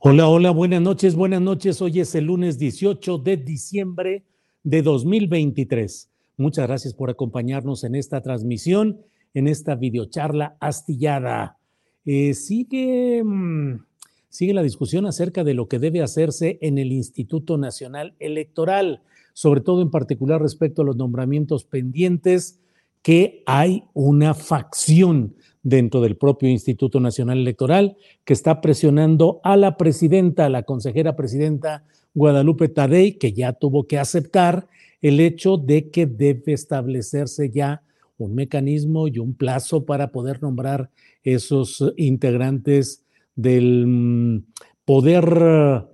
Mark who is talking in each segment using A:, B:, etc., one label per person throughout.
A: Hola, hola, buenas noches, buenas noches. Hoy es el lunes 18 de diciembre de 2023. Muchas gracias por acompañarnos en esta transmisión, en esta videocharla astillada. Eh, sigue, mm, sigue la discusión acerca de lo que debe hacerse en el Instituto Nacional Electoral, sobre todo en particular respecto a los nombramientos pendientes, que hay una facción dentro del propio Instituto Nacional Electoral, que está presionando a la presidenta, a la consejera presidenta Guadalupe Tadei, que ya tuvo que aceptar el hecho de que debe establecerse ya un mecanismo y un plazo para poder nombrar esos integrantes del mm, poder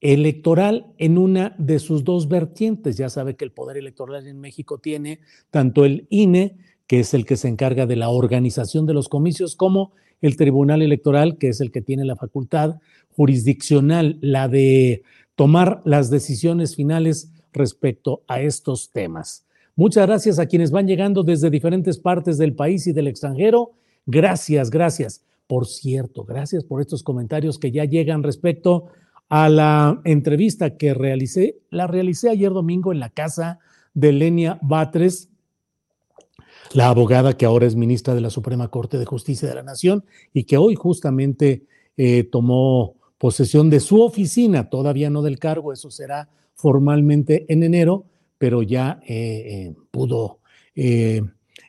A: electoral en una de sus dos vertientes. Ya sabe que el poder electoral en México tiene tanto el INE, que es el que se encarga de la organización de los comicios, como el Tribunal Electoral, que es el que tiene la facultad jurisdiccional, la de tomar las decisiones finales respecto a estos temas. Muchas gracias a quienes van llegando desde diferentes partes del país y del extranjero. Gracias, gracias. Por cierto, gracias por estos comentarios que ya llegan respecto a la entrevista que realicé. La realicé ayer domingo en la casa de Lenia Batres, la abogada que ahora es ministra de la Suprema Corte de Justicia de la Nación y que hoy justamente eh, tomó posesión de su oficina, todavía no del cargo, eso será formalmente en enero, pero ya eh, eh, pudo.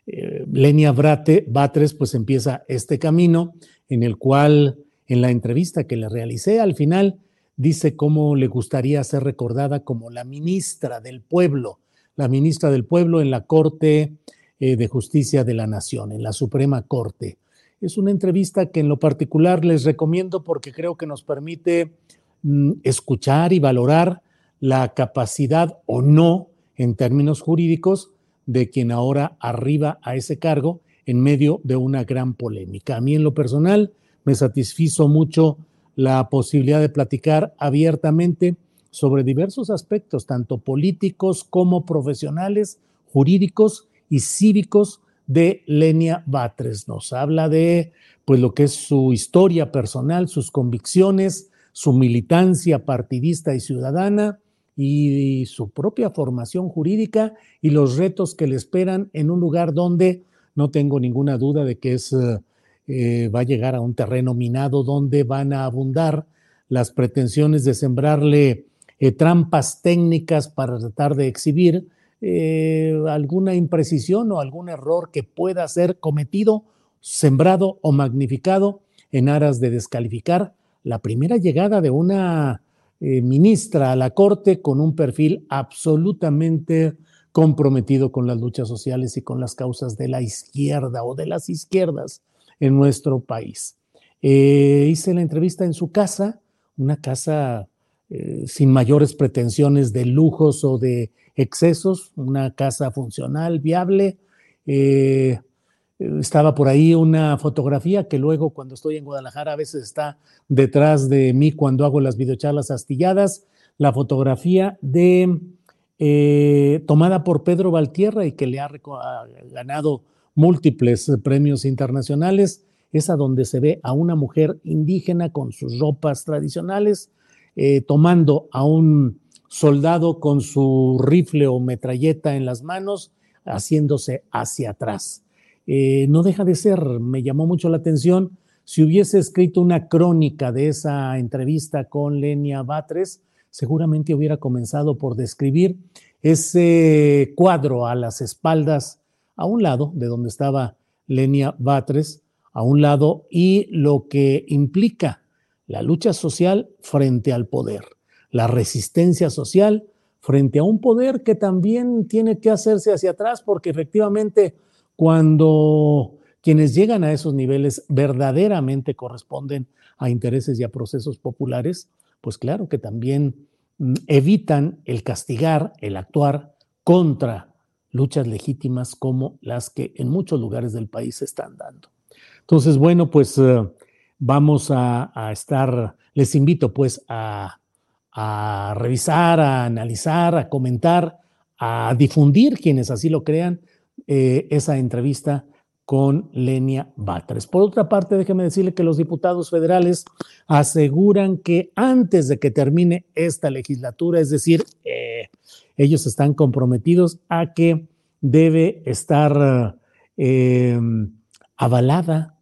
A: Lenia Brate, Batres pues empieza este camino en el cual en la entrevista que le realicé al final dice cómo le gustaría ser recordada como la ministra del pueblo, la ministra del pueblo en la Corte de Justicia de la Nación, en la Suprema Corte. Es una entrevista que en lo particular les recomiendo porque creo que nos permite mm, escuchar y valorar la capacidad o no, en términos jurídicos, de quien ahora arriba a ese cargo en medio de una gran polémica. A mí en lo personal me satisfizo mucho la posibilidad de platicar abiertamente sobre diversos aspectos, tanto políticos como profesionales, jurídicos, y cívicos de Lenia Batres. Nos habla de pues lo que es su historia personal, sus convicciones, su militancia partidista y ciudadana y su propia formación jurídica y los retos que le esperan en un lugar donde no tengo ninguna duda de que es eh, va a llegar a un terreno minado donde van a abundar las pretensiones de sembrarle eh, trampas técnicas para tratar de exhibir eh, alguna imprecisión o algún error que pueda ser cometido, sembrado o magnificado en aras de descalificar la primera llegada de una eh, ministra a la Corte con un perfil absolutamente comprometido con las luchas sociales y con las causas de la izquierda o de las izquierdas en nuestro país. Eh, hice la entrevista en su casa, una casa sin mayores pretensiones de lujos o de excesos, una casa funcional, viable. Eh, estaba por ahí una fotografía que luego cuando estoy en Guadalajara a veces está detrás de mí cuando hago las videocharlas astilladas, la fotografía de eh, tomada por Pedro Valtierra y que le ha, ganado múltiples premios internacionales esa donde se ve a una mujer indígena con sus ropas tradicionales, eh, tomando a un soldado con su rifle o metralleta en las manos, haciéndose hacia atrás. Eh, no deja de ser, me llamó mucho la atención, si hubiese escrito una crónica de esa entrevista con Lenia Batres, seguramente hubiera comenzado por describir ese cuadro a las espaldas, a un lado de donde estaba Lenia Batres, a un lado, y lo que implica la lucha social frente al poder, la resistencia social frente a un poder que también tiene que hacerse hacia atrás, porque efectivamente cuando quienes llegan a esos niveles verdaderamente corresponden a intereses y a procesos populares, pues claro que también mm, evitan el castigar, el actuar contra luchas legítimas como las que en muchos lugares del país se están dando. Entonces, bueno, pues eh, vamos a, estar, les invito pues a, revisar, a analizar, a comentar, a difundir, quienes así lo crean, eh, esa entrevista con Lenia Batres. Por otra parte, déjeme decirle que los diputados federales aseguran que antes de que termine esta legislatura, es decir, eh, ellos están comprometidos a que debe estar eh, avalada,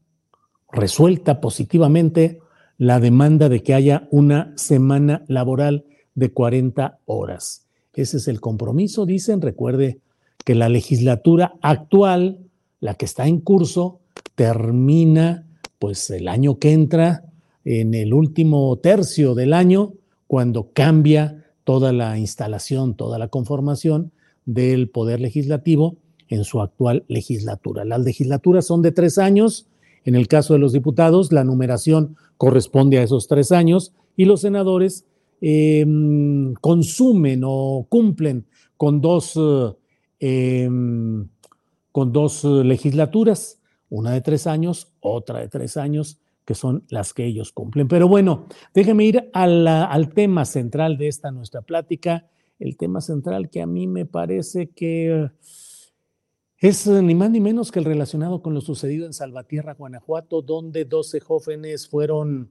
A: resuelta positivamente la demanda de que haya una semana laboral de 40 horas. Ese es el compromiso, dicen. Recuerde que la legislatura actual la que está en curso termina pues el año que entra, en el último tercio del año, cuando cambia toda la instalación, toda la conformación del Poder Legislativo en su actual legislatura. Las legislaturas son de tres años, en el caso de los diputados, la numeración corresponde a esos tres años y los senadores em, consumen o cumplen con dos eh, em, con dos eh, legislaturas, una de tres años, otra de tres años, que son las que ellos cumplen. Pero bueno, déjeme ir al tema central de esta nuestra plática, el tema central que a mí me parece que es ni más ni menos que el relacionado con lo sucedido en Salvatierra, Guanajuato, donde 12 jóvenes fueron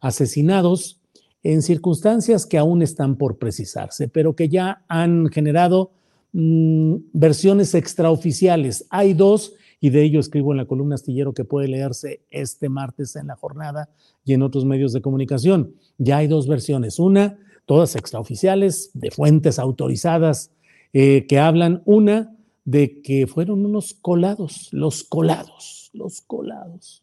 A: asesinados en circunstancias que aún están por precisarse, pero que ya han generado Mm, versiones extraoficiales. Hay dos, y de ello escribo en la columna astillero que puede leerse este martes en la jornada y en otros medios de comunicación. Ya hay dos versiones. Una, todas extraoficiales, de fuentes autorizadas, eh, que hablan, una, de que fueron unos colados, los colados, los colados.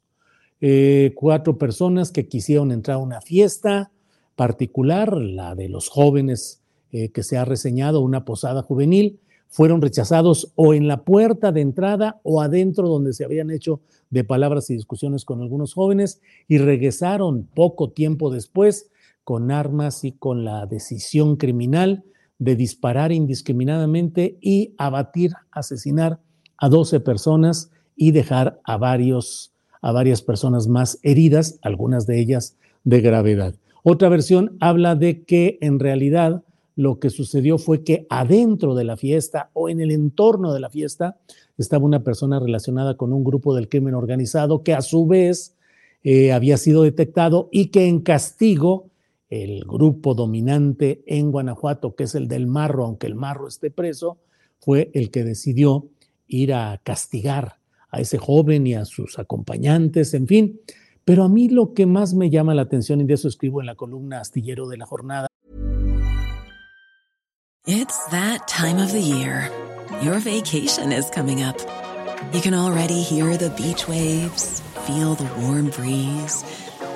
A: Eh, cuatro personas que quisieron entrar a una fiesta particular, la de los jóvenes eh, que se ha reseñado, una posada juvenil, fueron rechazados o en la puerta de entrada o adentro donde se habían hecho de palabras y discusiones con algunos jóvenes y regresaron poco tiempo después con armas y con la decisión criminal de disparar indiscriminadamente y abatir, asesinar a 12 personas y dejar a varios a varias personas más heridas, algunas de ellas de gravedad. Otra versión habla de que en realidad lo que sucedió fue que adentro de la fiesta o en el entorno de la fiesta estaba una persona relacionada con un grupo del crimen organizado que a su vez eh, había sido detectado y que en castigo el grupo dominante en Guanajuato, que es el del Marro, aunque el Marro esté preso, fue el que decidió ir a castigar a ese joven y a sus acompañantes, en fin. Pero a mí lo que más me llama la atención, y de eso escribo en la columna astillero de la jornada,
B: It's that time of the year. Your vacation is coming up. You can already hear the beach waves, feel the warm breeze,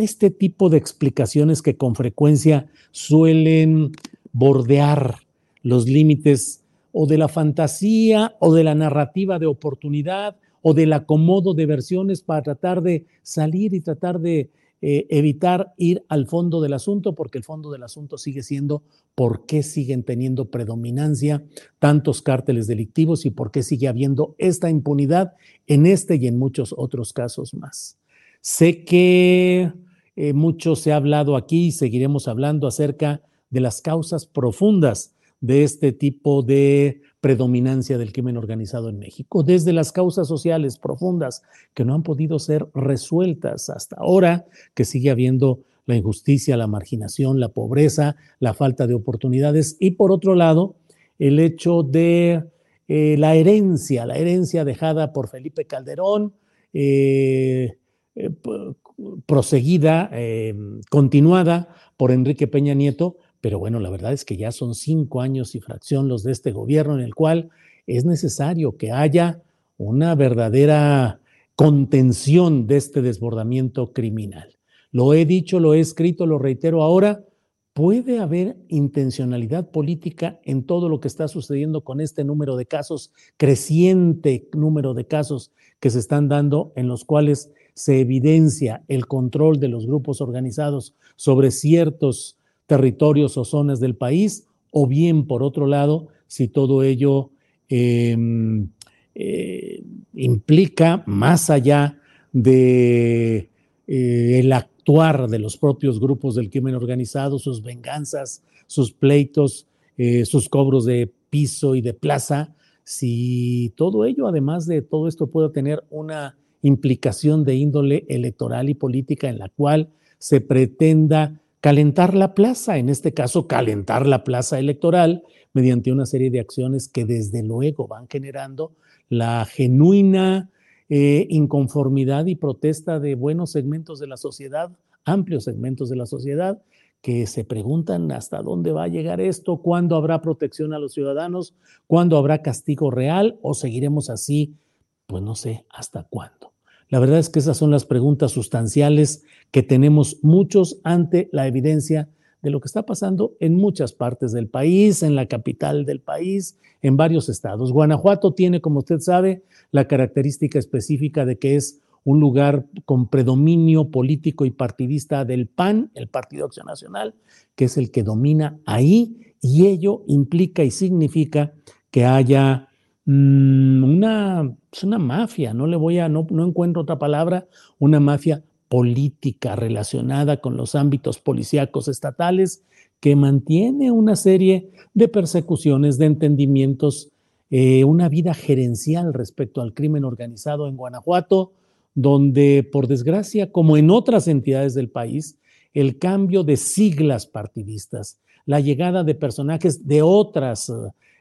A: este tipo de explicaciones que con frecuencia suelen bordear los límites o de la fantasía o de la narrativa de oportunidad o del acomodo de versiones para tratar de salir y tratar de eh, evitar ir al fondo del asunto, porque el fondo del asunto sigue siendo por qué siguen teniendo predominancia tantos cárteles delictivos y por qué sigue habiendo esta impunidad en este y en muchos otros casos más. Sé que eh, mucho se ha hablado aquí y seguiremos hablando acerca de las causas profundas de este tipo de predominancia del crimen organizado en México, desde las causas sociales profundas que no han podido ser resueltas hasta ahora, que sigue habiendo la injusticia, la marginación, la pobreza, la falta de oportunidades y por otro lado, el hecho de eh, la herencia, la herencia dejada por Felipe Calderón, eh, eh, proseguida, continuada por Enrique Peña Nieto, pero bueno, la verdad es que ya son cinco años y fracción los de este gobierno en el cual es necesario que haya una verdadera contención de este desbordamiento criminal. Lo he dicho, lo he escrito, lo reitero ahora, puede haber intencionalidad política en todo lo que está sucediendo con este número de casos, creciente número de casos que se están dando en los cuales se evidencia el control de los grupos organizados sobre ciertos territorios o zonas del país, o bien, por otro lado, si todo ello em, eh, implica, más allá de eh, el actuar de los propios grupos del crimen organizado, sus venganzas, sus pleitos, eh, sus cobros de piso y de plaza, si todo ello, además de todo esto, puede tener una implicación de índole electoral y política en la cual se pretenda calentar la plaza, en este caso calentar la plaza electoral mediante una serie de acciones que desde luego van generando la genuina eh, inconformidad y protesta de buenos segmentos de la sociedad, amplios segmentos de la sociedad, que se preguntan hasta dónde va a llegar esto, cuándo habrá protección a los ciudadanos, cuándo habrá castigo real o seguiremos así, pues no sé hasta cuándo. La verdad es que esas son las preguntas sustanciales que tenemos muchos ante la evidencia de lo que está pasando en muchas partes del país, en la capital del país, en varios estados. Guanajuato tiene, como usted sabe, la característica específica de que es un lugar con predominio político y partidista del PAN, el Partido Acción Nacional, que es el que domina ahí, y ello implica y significa que haya Mm, una, es una mafia, no le voy a, no, no encuentro otra palabra, una mafia política relacionada con los ámbitos policíacos estatales que mantiene una serie de persecuciones, de entendimientos, eh, una vida gerencial respecto al crimen organizado en Guanajuato, donde, por desgracia, como en otras entidades del país, el cambio de siglas partidistas, la llegada de personajes de otras eh,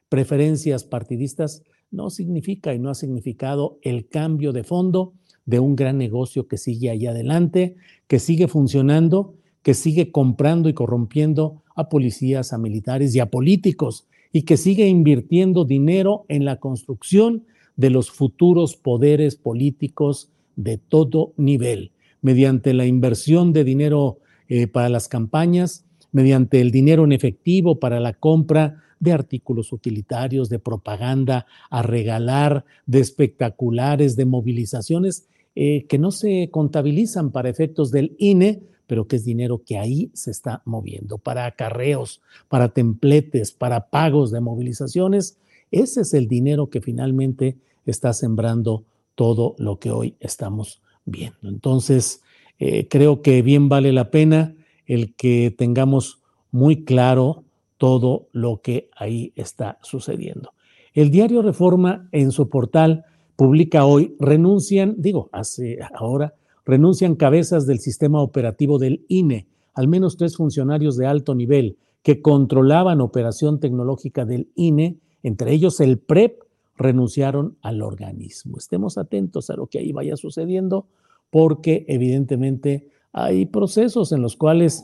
A: preferencias partidistas, no significa y no ha significado el cambio de fondo de un gran negocio que sigue ahí adelante, que sigue funcionando, que sigue comprando y corrompiendo a policías, a militares y a políticos, y que sigue invirtiendo dinero en la construcción de los futuros poderes políticos de todo nivel, mediante la inversión de dinero eh, para las campañas, mediante el dinero en efectivo para la compra de artículos utilitarios, de propaganda, a regalar, de espectaculares, de movilizaciones eh, que no se contabilizan para efectos del INE, pero que es dinero que ahí se está moviendo, para acarreos, para templetes, para pagos de movilizaciones. Ese es el dinero que finalmente está sembrando todo lo que hoy estamos viendo. Entonces, eh, creo que bien vale la pena el que tengamos muy claro todo lo que ahí está sucediendo. El diario Reforma en su portal publica hoy, renuncian, digo, hace ahora, renuncian cabezas del sistema operativo del INE, al menos tres funcionarios de alto nivel que controlaban operación tecnológica del INE, entre ellos el PREP, renunciaron al organismo. Estemos atentos a lo que ahí vaya sucediendo porque evidentemente hay procesos en los cuales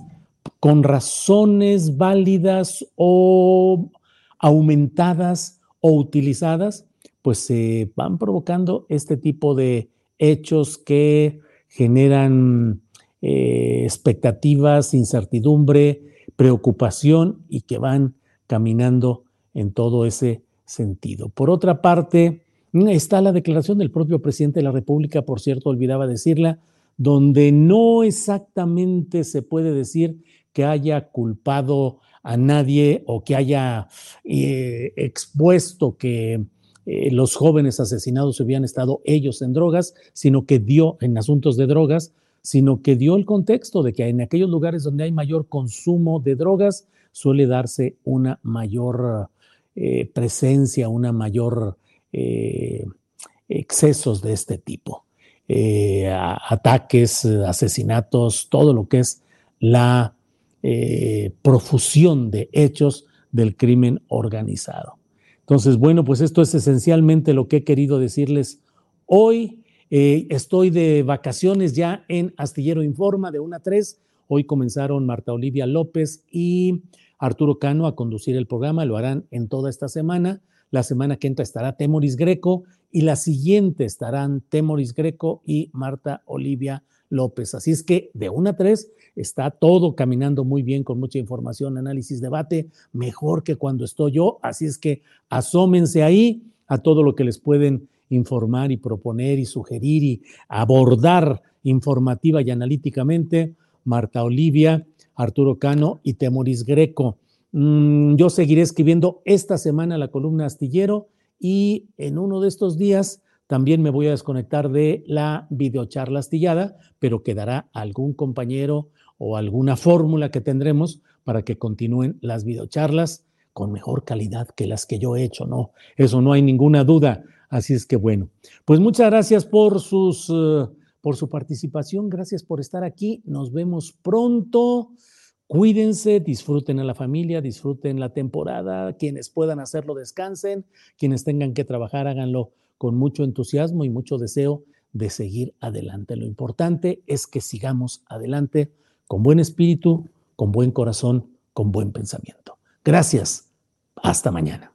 A: con razones válidas o aumentadas o utilizadas, pues se van provocando este tipo de hechos que generan eh, expectativas, incertidumbre, preocupación y que van caminando en todo ese sentido. Por otra parte, está la declaración del propio presidente de la República, por cierto, olvidaba decirla, donde no exactamente se puede decir que haya culpado a nadie o que haya eh, expuesto que eh, los jóvenes asesinados habían estado ellos en drogas, sino que dio en asuntos de drogas, sino que dio el contexto de que en aquellos lugares donde hay mayor consumo de drogas suele darse una mayor eh, presencia, una mayor excesos de este tipo, ataques, asesinatos, todo lo que es la profusión de hechos del crimen organizado. Entonces, bueno, pues esto es esencialmente lo que he querido decirles hoy. Eh, estoy de vacaciones ya en Astillero Informa de 1 a 3. Hoy comenzaron Marta Olivia López y Arturo Cano a conducir el programa. Lo harán en toda esta semana. La semana que entra estará Temoris Greco y la siguiente estarán Temoris Greco y Marta Olivia López. Así es que de 1 a 3 está todo caminando muy bien con mucha información, análisis, debate, mejor que cuando estoy yo. Así es que asómense ahí a todo lo que les pueden informar y proponer y sugerir y abordar informativa y analíticamente Marta Olivia, Arturo Cano y Temoris Greco. Mm, yo seguiré escribiendo esta semana la columna astillero y en uno de estos días también me voy a desconectar de la videocharla astillada, pero quedará algún compañero o alguna fórmula que tendremos para que continúen las videocharlas con mejor calidad que las que yo he hecho, ¿no? Eso no hay ninguna duda. Así es que bueno, pues muchas gracias por sus eh, por su participación, gracias por estar aquí. Nos vemos pronto. Cuídense, disfruten a la familia, disfruten la temporada. Quienes puedan hacerlo, descansen. Quienes tengan que trabajar, háganlo con mucho entusiasmo y mucho deseo de seguir adelante. Lo importante es que sigamos adelante con buen espíritu, con buen corazón, con buen pensamiento. Gracias. Hasta mañana.